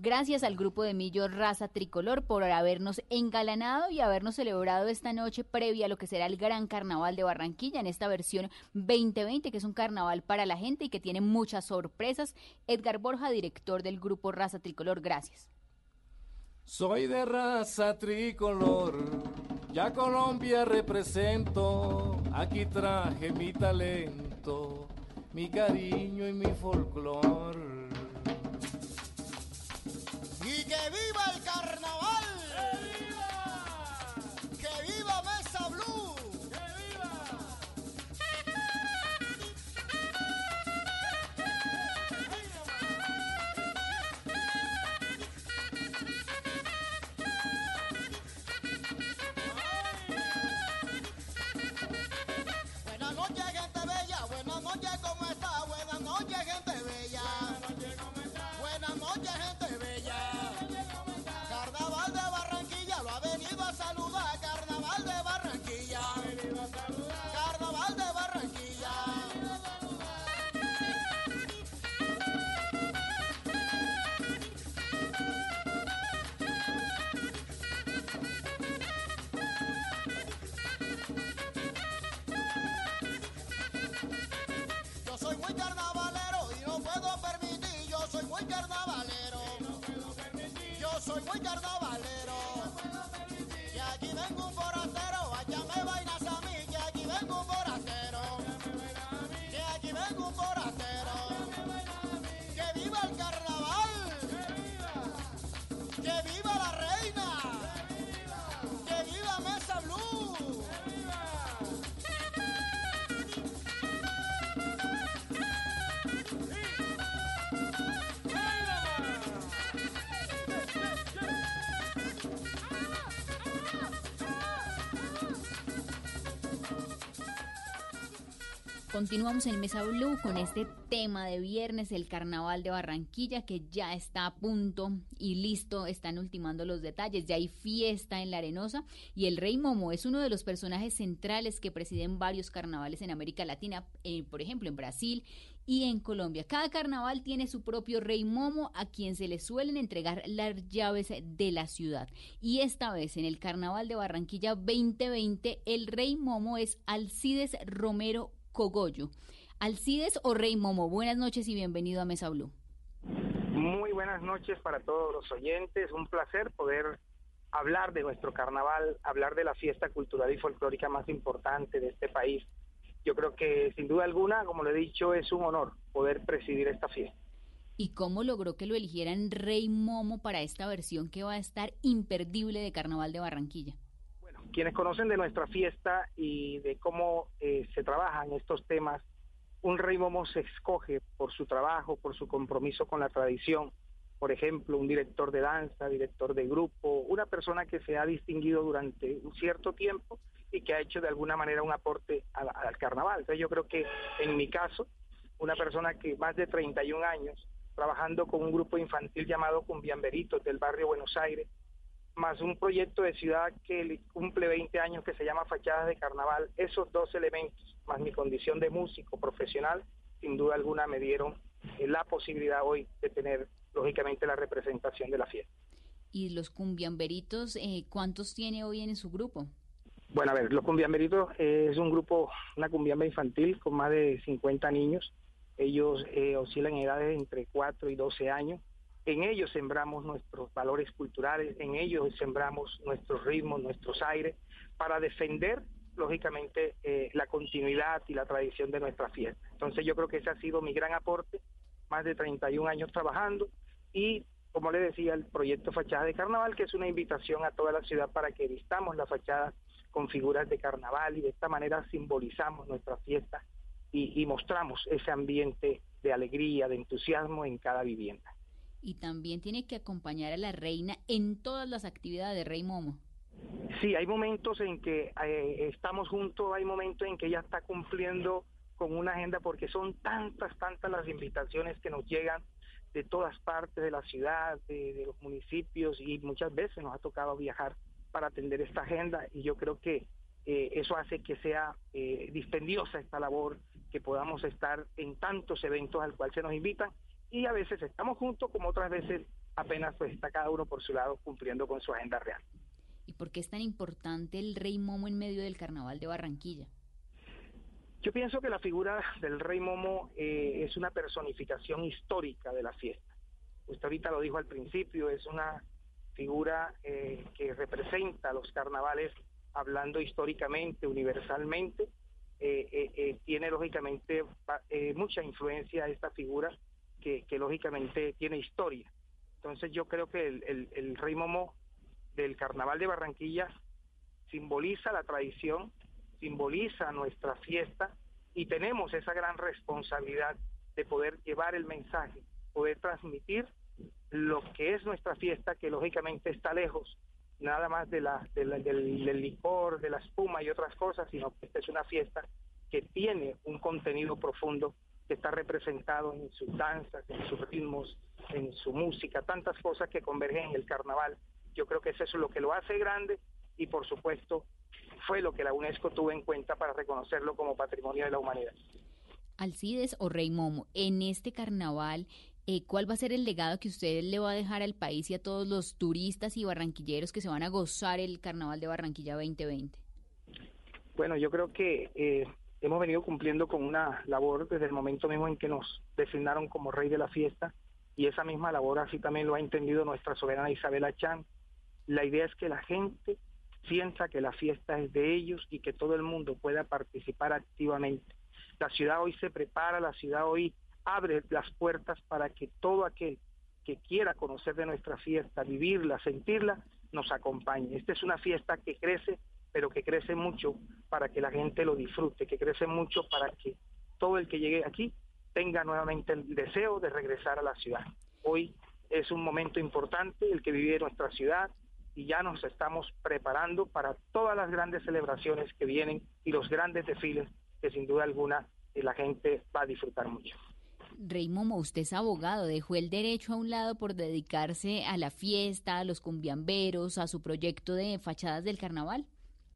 Gracias al grupo de Millo Raza Tricolor por habernos engalanado y habernos celebrado esta noche previa a lo que será el Gran Carnaval de Barranquilla en esta versión 2020, que es un carnaval para la gente y que tiene muchas sorpresas. Edgar Borja, director del grupo Raza Tricolor, gracias. Soy de raza tricolor, ya Colombia represento, aquí traje mi talento, mi cariño y mi folclor. Viva el carnaval. Continuamos en Mesa Blue con este tema de viernes, el Carnaval de Barranquilla, que ya está a punto y listo, están ultimando los detalles, ya hay fiesta en la Arenosa y el Rey Momo es uno de los personajes centrales que presiden varios carnavales en América Latina, eh, por ejemplo en Brasil y en Colombia. Cada carnaval tiene su propio Rey Momo a quien se le suelen entregar las llaves de la ciudad. Y esta vez en el Carnaval de Barranquilla 2020, el Rey Momo es Alcides Romero Cogollo. Alcides o Rey Momo, buenas noches y bienvenido a Mesa Blue. Muy buenas noches para todos los oyentes. Un placer poder hablar de nuestro carnaval, hablar de la fiesta cultural y folclórica más importante de este país. Yo creo que sin duda alguna, como lo he dicho, es un honor poder presidir esta fiesta. ¿Y cómo logró que lo eligieran Rey Momo para esta versión que va a estar imperdible de Carnaval de Barranquilla? Quienes conocen de nuestra fiesta y de cómo eh, se trabajan estos temas, un rey momo se escoge por su trabajo, por su compromiso con la tradición. Por ejemplo, un director de danza, director de grupo, una persona que se ha distinguido durante un cierto tiempo y que ha hecho de alguna manera un aporte al, al carnaval. Entonces yo creo que en mi caso, una persona que más de 31 años trabajando con un grupo infantil llamado Cumbiamberitos del barrio Buenos Aires, más un proyecto de ciudad que le- cumple 20 años que se llama Fachadas de Carnaval, esos dos elementos, más mi condición de músico profesional, sin duda alguna me dieron eh, la posibilidad hoy de tener, lógicamente, la representación de la fiesta. Y los cumbiamberitos, eh, ¿cuántos tiene hoy en su grupo? Bueno, a ver, los Cumbiamberitos eh, es un grupo, una cumbiamba infantil con más de 50 niños. Ellos eh, oscilan en edades entre 4 y 12 años. En ellos sembramos nuestros valores culturales, en ellos sembramos nuestros ritmos, nuestros aires, para defender, lógicamente, eh, la continuidad y la tradición de nuestra fiesta. Entonces yo creo que ese ha sido mi gran aporte, más de 31 años trabajando y, como le decía, el proyecto Fachada de Carnaval, que es una invitación a toda la ciudad para que vistamos la fachada con figuras de carnaval y de esta manera simbolizamos nuestra fiesta y, y mostramos ese ambiente de alegría, de entusiasmo en cada vivienda. Y también tiene que acompañar a la reina en todas las actividades de Rey Momo. Sí, hay momentos en que eh, estamos juntos, hay momentos en que ella está cumpliendo con una agenda porque son tantas, tantas las invitaciones que nos llegan de todas partes de la ciudad, de, los municipios y muchas veces nos ha tocado viajar para atender esta agenda y yo creo que eh, eso hace que sea eh, dispendiosa esta labor, que podamos estar en tantos eventos al cual se nos invitan y a veces estamos juntos como otras veces apenas pues está cada uno por su lado cumpliendo con su agenda real. ¿Y por qué es tan importante el Rey Momo en medio del Carnaval de Barranquilla? Yo pienso que la figura del Rey Momo eh, es una personificación histórica de la fiesta. Usted ahorita lo dijo al principio, es una figura eh, que representa los carnavales hablando históricamente, universalmente. Eh, eh, eh, tiene lógicamente eh, mucha influencia esta figura que, lógicamente tiene historia. Entonces yo creo que el, el, Rey Momo del Carnaval de Barranquilla simboliza la tradición, simboliza nuestra fiesta y tenemos esa gran responsabilidad de poder llevar el mensaje, poder transmitir lo que es nuestra fiesta, que lógicamente está lejos nada más de la- del, del licor, de la espuma y otras cosas, sino que esta es una fiesta que tiene un contenido profundo que está representado en sus danzas, en sus ritmos, en su música, tantas cosas que convergen en el carnaval. Yo creo que eso es lo que lo hace grande y por supuesto fue lo que la UNESCO tuvo en cuenta para reconocerlo como patrimonio de la humanidad. Alcides o Rey Momo, en este carnaval, eh, ¿cuál va a ser el legado que usted le va a dejar al país y a todos los turistas y barranquilleros que se van a gozar el Carnaval de Barranquilla 2020? Bueno, yo creo que eh, hemos venido cumpliendo con una labor desde el momento mismo en que nos designaron como rey de la fiesta y esa misma labor así también lo ha entendido nuestra soberana Isabela Chan. La idea es que la gente sienta que la fiesta es de ellos y que todo el mundo pueda participar activamente. La ciudad hoy se prepara, la ciudad hoy abre las puertas para que todo aquel que quiera conocer de nuestra fiesta, vivirla, sentirla, nos acompañe. Esta es una fiesta que crece, pero que crece mucho para que la gente lo disfrute, que crece mucho para que todo el que llegue aquí tenga nuevamente el deseo de regresar a la ciudad. Hoy es un momento importante el que vive nuestra ciudad y ya nos estamos preparando para todas las grandes celebraciones que vienen y los grandes desfiles que sin duda alguna eh, la gente va a disfrutar mucho. Rey Momo, usted es abogado, dejó el derecho a un lado por dedicarse a la fiesta, a los cumbiamberos, a su proyecto de fachadas del carnaval.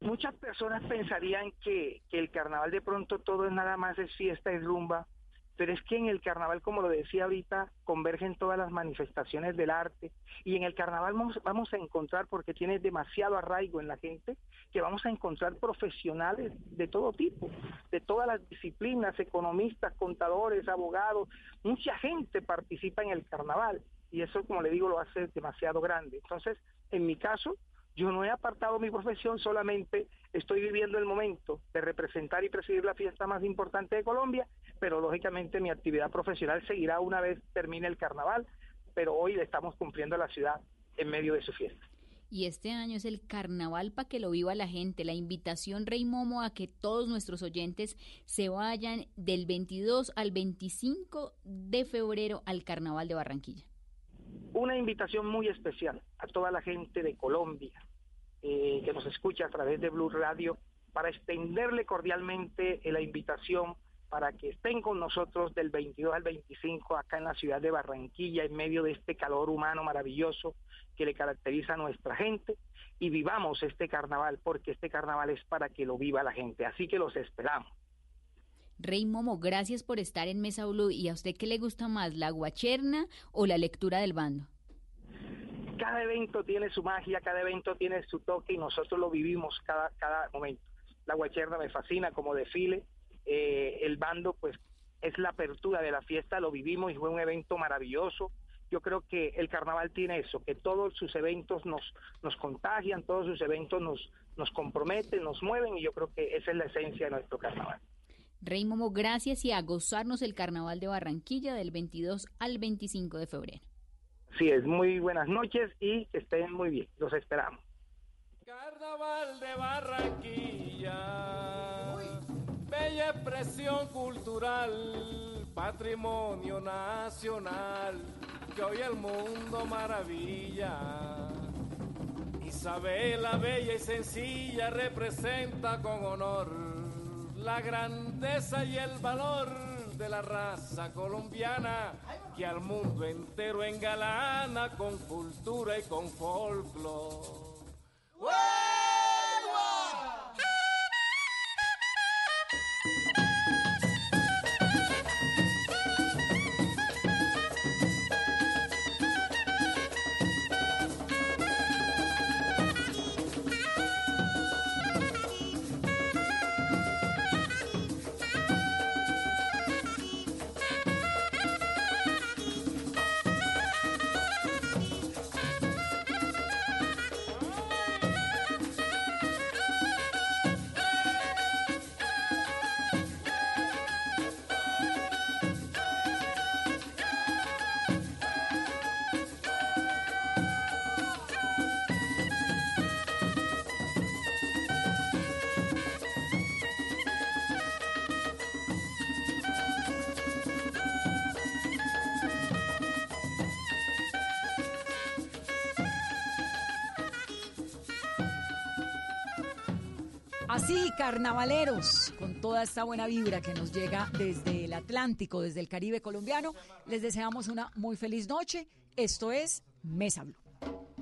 Muchas personas pensarían que, que el carnaval de pronto todo es nada más es fiesta y rumba, pero es que en el carnaval, como lo decía ahorita, convergen todas las manifestaciones del arte y en el carnaval vamos, vamos a encontrar, porque tiene demasiado arraigo en la gente, que vamos a encontrar profesionales de todo tipo, de todas las disciplinas, economistas, contadores, abogados, mucha gente participa en el carnaval y eso, como le digo, lo hace demasiado grande. Entonces, en mi caso, yo no he apartado mi profesión, solamente estoy viviendo el momento de representar y presidir la fiesta más importante de Colombia, pero lógicamente mi actividad profesional seguirá una vez termine el carnaval, pero hoy le estamos cumpliendo a la ciudad en medio de su fiesta. Y este año es el carnaval para que lo viva la gente. La invitación, Rey Momo, a que todos nuestros oyentes se vayan del 22 al 25 de febrero al carnaval de Barranquilla. Una invitación muy especial a toda la gente de Colombia eh, que nos escucha a través de Blue Radio para extenderle cordialmente la invitación para que estén con nosotros del 22 al 25 acá en la ciudad de Barranquilla en medio de este calor humano maravilloso que le caracteriza a nuestra gente y vivamos este carnaval porque este carnaval es para que lo viva la gente, así que los esperamos. Rey Momo, gracias por estar en Mesa Blue. ¿Y a usted qué le gusta más, la guacherna o la lectura del bando? cada evento tiene su magia, cada evento tiene su toque y nosotros lo vivimos cada, momento. La guacherna me fascina como desfile, eh, el bando pues es la apertura de la fiesta, lo vivimos y fue un evento maravilloso. Yo creo que el carnaval tiene eso, que todos sus eventos nos, nos contagian, todos sus eventos nos, nos comprometen, nos mueven y yo creo que esa es la esencia de nuestro carnaval. Rey Momo, gracias y a gozarnos el carnaval de Barranquilla del 22 al 25 de febrero. Sí, es muy buenas noches y que estén muy bien. Los esperamos. Carnaval de Barranquilla, bella expresión cultural, patrimonio nacional, que hoy el mundo maravilla. Isabela, bella y sencilla, representa con honor la grandeza y el valor de la raza colombiana que al mundo entero engalana con cultura y con folclore. Carnavaleros, con toda esta buena vibra que nos llega desde el Atlántico, desde el Caribe colombiano, les deseamos una muy feliz noche. Esto es Mesa Blue.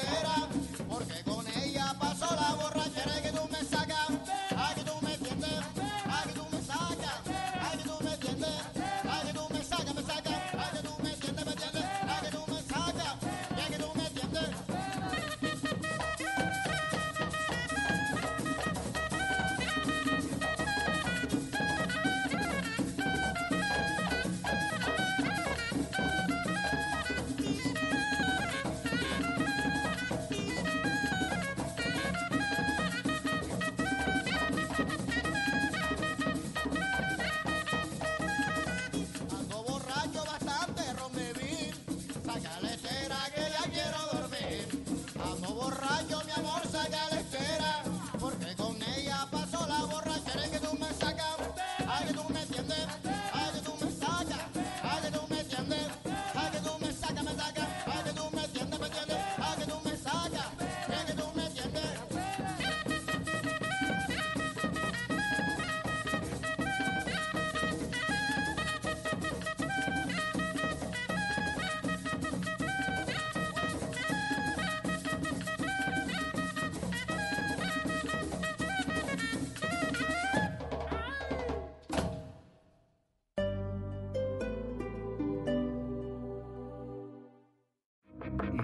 Saca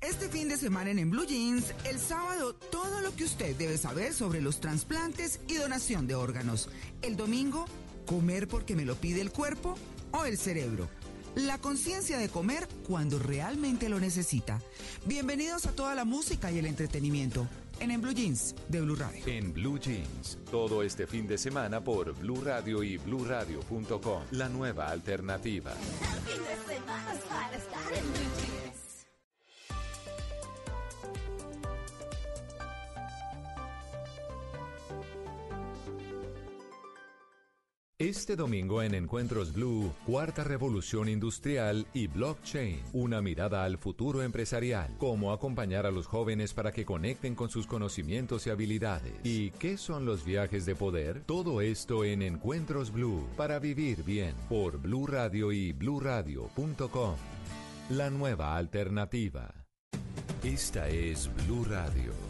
Este fin de semana en, En Blue Jeans, el sábado, todo lo que usted debe saber sobre los trasplantes y donación de órganos. El domingo, comer porque me lo pide el cuerpo o el cerebro. La conciencia de comer cuando realmente lo necesita. Bienvenidos a toda la música y el entretenimiento en En Blue Jeans de Blue Radio. En Blue Jeans, todo este fin de semana por Blue Radio y bluradio.com, la nueva alternativa. Fin de semana es para estar en Blue Jeans. Este domingo en Encuentros Blue, Cuarta Revolución Industrial y Blockchain, una mirada al futuro empresarial, cómo acompañar a los jóvenes para que conecten con sus conocimientos y habilidades. ¿Y qué son los viajes de poder? Todo esto en Encuentros Blue, para vivir bien, por Blue Radio y bluradio.com. La nueva alternativa. Esta es Blue Radio.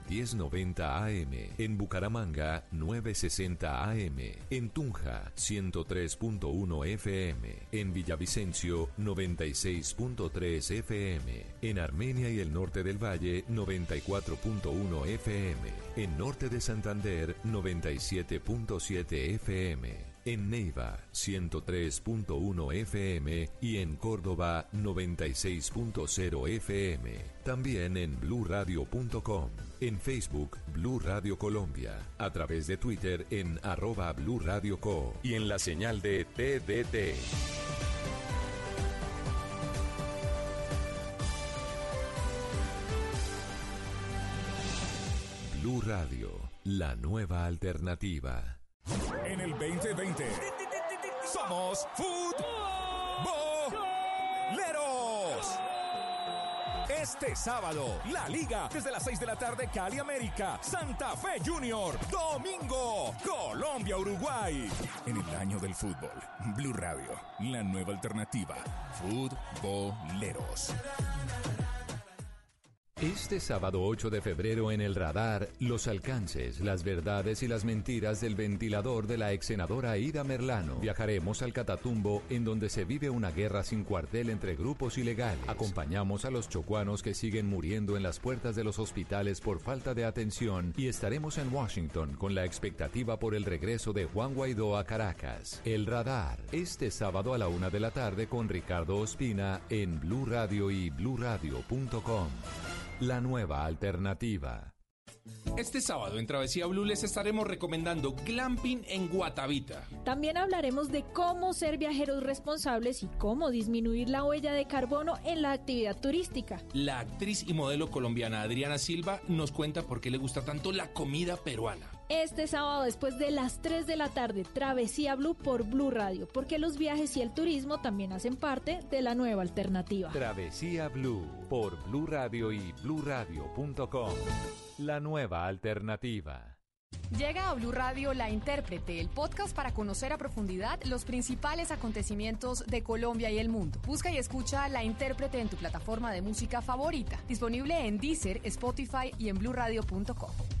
1090 AM. En Bucaramanga, 960 AM. En Tunja, 103.1 FM. En Villavicencio, 96.3 FM. En Armenia y el norte del Valle, 94.1 FM. En norte de Santander, 97.7 FM. En Neiva, 103.1 FM y en Córdoba, 96.0 FM. También en bluradio.com. En Facebook, Blue Radio Colombia. A través de Twitter en arroba Blue Radio Co. Y en la señal de TDT. Blue Radio, la nueva alternativa. En el 2020 somos futboleros. Este sábado, la liga desde las 6 de la tarde Cali América, Santa Fe Junior, domingo, Colombia Uruguay. En el año del fútbol, Blue Radio, la nueva alternativa, futboleros. Este sábado 8 de febrero en el radar, los alcances, las verdades y las mentiras del ventilador de la ex senadora Ida Merlano. Viajaremos al Catatumbo, en donde se vive una guerra sin cuartel entre grupos ilegales. Acompañamos a los chocuanos que siguen muriendo en las puertas de los hospitales por falta de atención y estaremos en Washington con la expectativa por el regreso de Juan Guaidó a Caracas. El radar, este sábado a la una de la tarde con Ricardo Ospina en Blue Radio y bluradio.com. La nueva alternativa. Este sábado en Travesía Blue les estaremos recomendando glamping en Guatavita. También hablaremos de cómo ser viajeros responsables y cómo disminuir la huella de carbono en la actividad turística. La actriz y modelo colombiana Adriana Silva nos cuenta por qué le gusta tanto la comida peruana. Este sábado después de las 3 de la tarde, Travesía Blue por Blue Radio, porque los viajes y el turismo también hacen parte de la nueva alternativa. Travesía Blue por Blue Radio y bluradio.com. La nueva alternativa. Llega a Blue Radio La Intérprete, el podcast para conocer a profundidad los principales acontecimientos de Colombia y el mundo. Busca y escucha La Intérprete en tu plataforma de música favorita, disponible en Deezer, Spotify y en bluradio.com.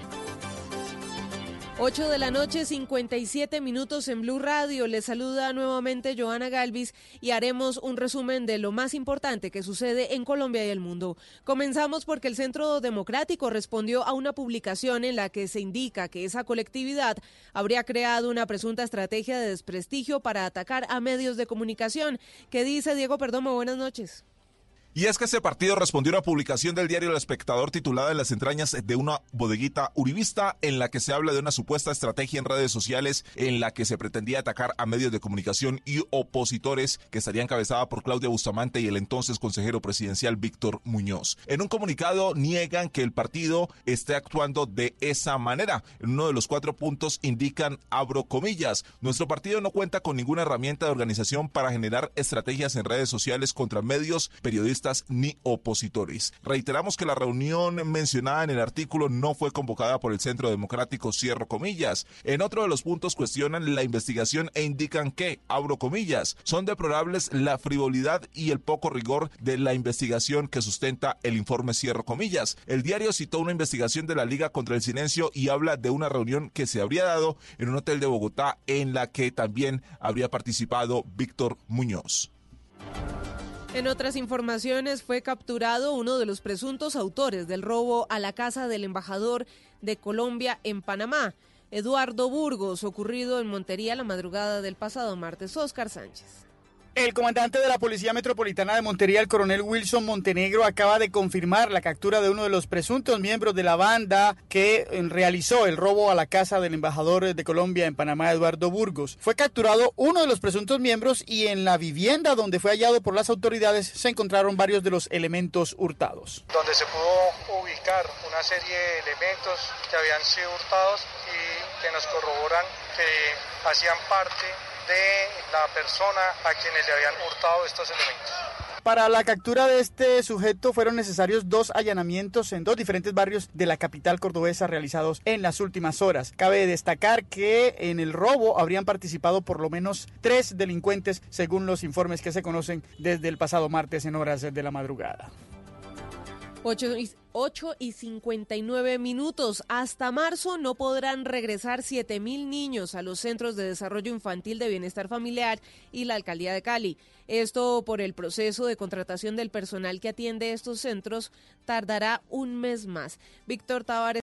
8 de la noche, 57 minutos en Blue Radio. Les saluda nuevamente Joana Galvis y haremos un resumen de lo más importante que sucede en Colombia y el mundo. Comenzamos porque el Centro Democrático respondió a una publicación en la que se indica que esa colectividad habría creado una presunta estrategia de desprestigio para atacar a medios de comunicación. ¿Qué dice Diego Perdomo? Buenas noches. Y es que ese partido respondió a una publicación del diario El Espectador titulada En las entrañas de una bodeguita uribista, en la que se habla de una supuesta estrategia en redes sociales en la que se pretendía atacar a medios de comunicación y opositores que estaría encabezada por Claudia Bustamante y el entonces consejero presidencial Víctor Muñoz. En un comunicado niegan que el partido esté actuando de esa manera. En uno de los cuatro puntos indican, abro comillas, nuestro partido no cuenta con ninguna herramienta de organización para generar estrategias en redes sociales contra medios, periodistas, ni opositores. Reiteramos que la reunión mencionada en el artículo no fue convocada por el Centro Democrático, cierro comillas. En otro de los puntos cuestionan la investigación e indican que, abro comillas, son deplorables la frivolidad y el poco rigor de la investigación que sustenta el informe, cierro comillas. El diario citó una investigación de la Liga contra el Silencio y habla de una reunión que se habría dado en un hotel de Bogotá en la que también habría participado Víctor Muñoz. En otras informaciones fue capturado uno de los presuntos autores del robo a la casa del embajador de Colombia en Panamá, Eduardo Burgos, ocurrido en Montería la madrugada del pasado martes. Oscar Sánchez. El comandante de la Policía Metropolitana de Montería, el coronel Wilson Montenegro, acaba de confirmar la captura de uno de los presuntos miembros de la banda que eh, realizó el robo a la casa del embajador de Colombia en Panamá, Eduardo Burgos. Fue capturado uno de los presuntos miembros y en la vivienda donde fue hallado por las autoridades se encontraron varios de los elementos hurtados. Donde se pudo ubicar una serie de elementos que habían sido hurtados y que nos corroboran que hacían parte de la persona a quienes le habían hurtado estos elementos. Para la captura de este sujeto fueron necesarios dos allanamientos en dos diferentes barrios de la capital cordobesa realizados en las últimas horas. Cabe destacar que en el robo habrían participado por lo menos tres delincuentes según los informes que se conocen desde el pasado martes en horas de la madrugada. 8 y, 8 y 59 minutos. Hasta marzo no podrán regresar 7 mil niños a los centros de desarrollo infantil de bienestar familiar y la alcaldía de Cali. Esto por el proceso de contratación del personal que atiende estos centros tardará un mes más. Víctor Tavares.